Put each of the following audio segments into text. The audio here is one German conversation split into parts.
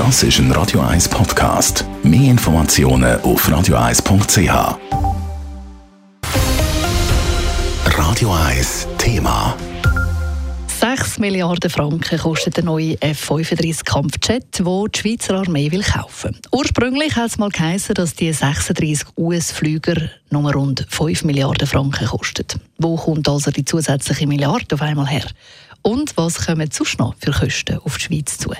Das ist ein Radio 1 Podcast. Mehr Informationen auf radio1.ch. Radio 1 Thema. 6 Milliarden Franken kostet der neue F-35 Kampfjet, wo die Schweizer Armee will kaufen. Ursprünglich hat es mal geheißen, dass die 36 US-Flüger nur rund 5 Milliarden Franken kosten. Wo kommt also die zusätzliche Milliarde auf einmal her? Und was kommen sonst noch für Kosten auf die Schweiz zu?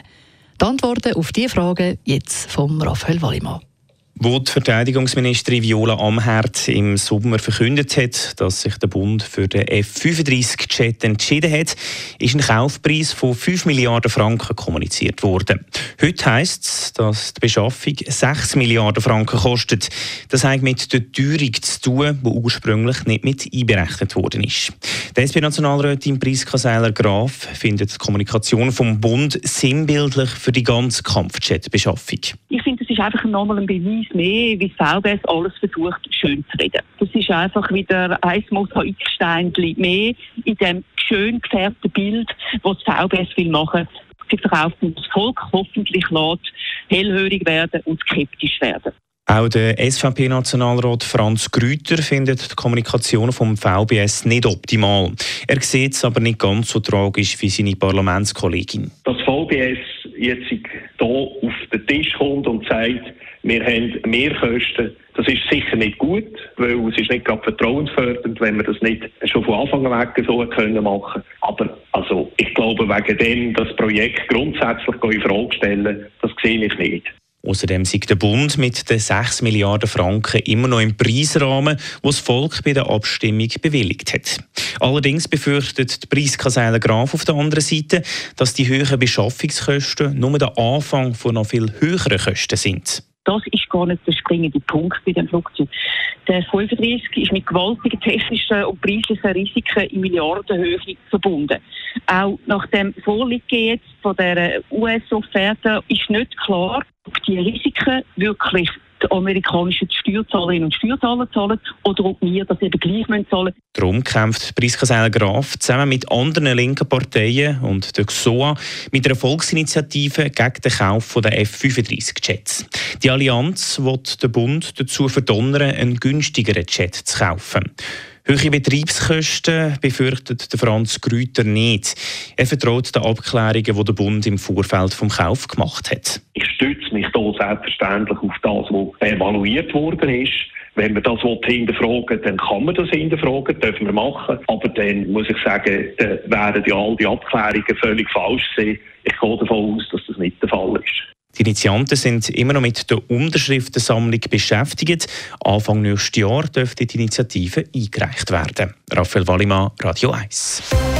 Die Antworten auf diese Fragen jetzt vom Raphael Wallimann. Wo die Verteidigungsministerin Viola Amherd im Sommer verkündet hat, dass sich der Bund für den F-35-Jet entschieden hat, ist ein Kaufpreis von 5 Milliarden Franken kommuniziert worden. Heute heisst es, dass die Beschaffung 6 Milliarden Franken kostet. Das hat mit der Teuerung zu tun, die ursprünglich nicht mit einberechnet worden ist. Der SP-Nationalrätin Priska Seiler-Graf findet die Kommunikation vom Bund sinnbildlich für die ganze Kampfjet-Beschaffung. Ich finde, das ist einfach nochmal ein Beweis mehr, wie VBS alles versucht, schön zu reden. Das ist einfach wieder ein Mosaikstein mehr in dem schön gefärbten Bild, das das VBS will machen Sie verkauft das Volk hoffentlich lässt hellhörig werden und skeptisch werden. Auch der SVP-Nationalrat Franz Grüter findet die Kommunikation vom VBS nicht optimal. Er sieht es aber nicht ganz so tragisch wie seine Parlamentskollegin. Das VBS jetzt hier auf den Tisch kommt und sagt, wir haben Mehrkosten. Das ist sicher nicht gut, weil es ist nicht gerade vertrauensfördernd, wenn wir das nicht schon von Anfang an weg so können machen. Aber also, ich glaube, wegen dem das Projekt grundsätzlich in Frage stellen, das sehe ich nicht. Außerdem sieht der Bund mit den 6 Milliarden Franken immer noch im Preisrahmen, wo das Volk bei der Abstimmung bewilligt hat. Allerdings befürchtet die Preiskaselle Graf auf der anderen Seite, dass die höheren Beschaffungskosten nur der Anfang von noch viel höheren Kosten sind. Das ist gar nicht der springende Punkt bei dem Flugzeug. Der 35 ist mit gewaltigen technischen und preislichen Risiken in Milliardenhöhe verbunden. Auch nach dem Vorliegen jetzt von der US-Offerte ist nicht klar, ob die Risiken wirklich amerikanischen Steuerzahlerinnen und Steuerzahler zahlen oder ob wir das eben gleich zahlen müssen. Darum kämpft Priska Graf zusammen mit anderen linken Parteien und der XOA mit einer Volksinitiative gegen den Kauf der F-35-Jets. Die Allianz wird den Bund dazu verdonnern, einen günstigeren Jet zu kaufen. Höhere Betriebskosten befürchtet Franz Grüter nicht. Er vertraut den Abklärungen, die der Bund im Vorfeld vom Kauf gemacht hat. Ich mich hier selbstverständlich auf das, was evaluiert worden ist. Wenn man das hinterfragen dann kann man das hinterfragen, dürfen wir machen. Aber dann muss ich sagen, dann wären ja all die Abklärungen völlig falsch gewesen. Ich gehe davon aus, dass das nicht der Fall ist. Die Initianten sind immer noch mit der Unterschriftensammlung beschäftigt. Anfang nächstes Jahr dürfte die Initiative eingereicht werden. Raphael Wallimann, Radio 1.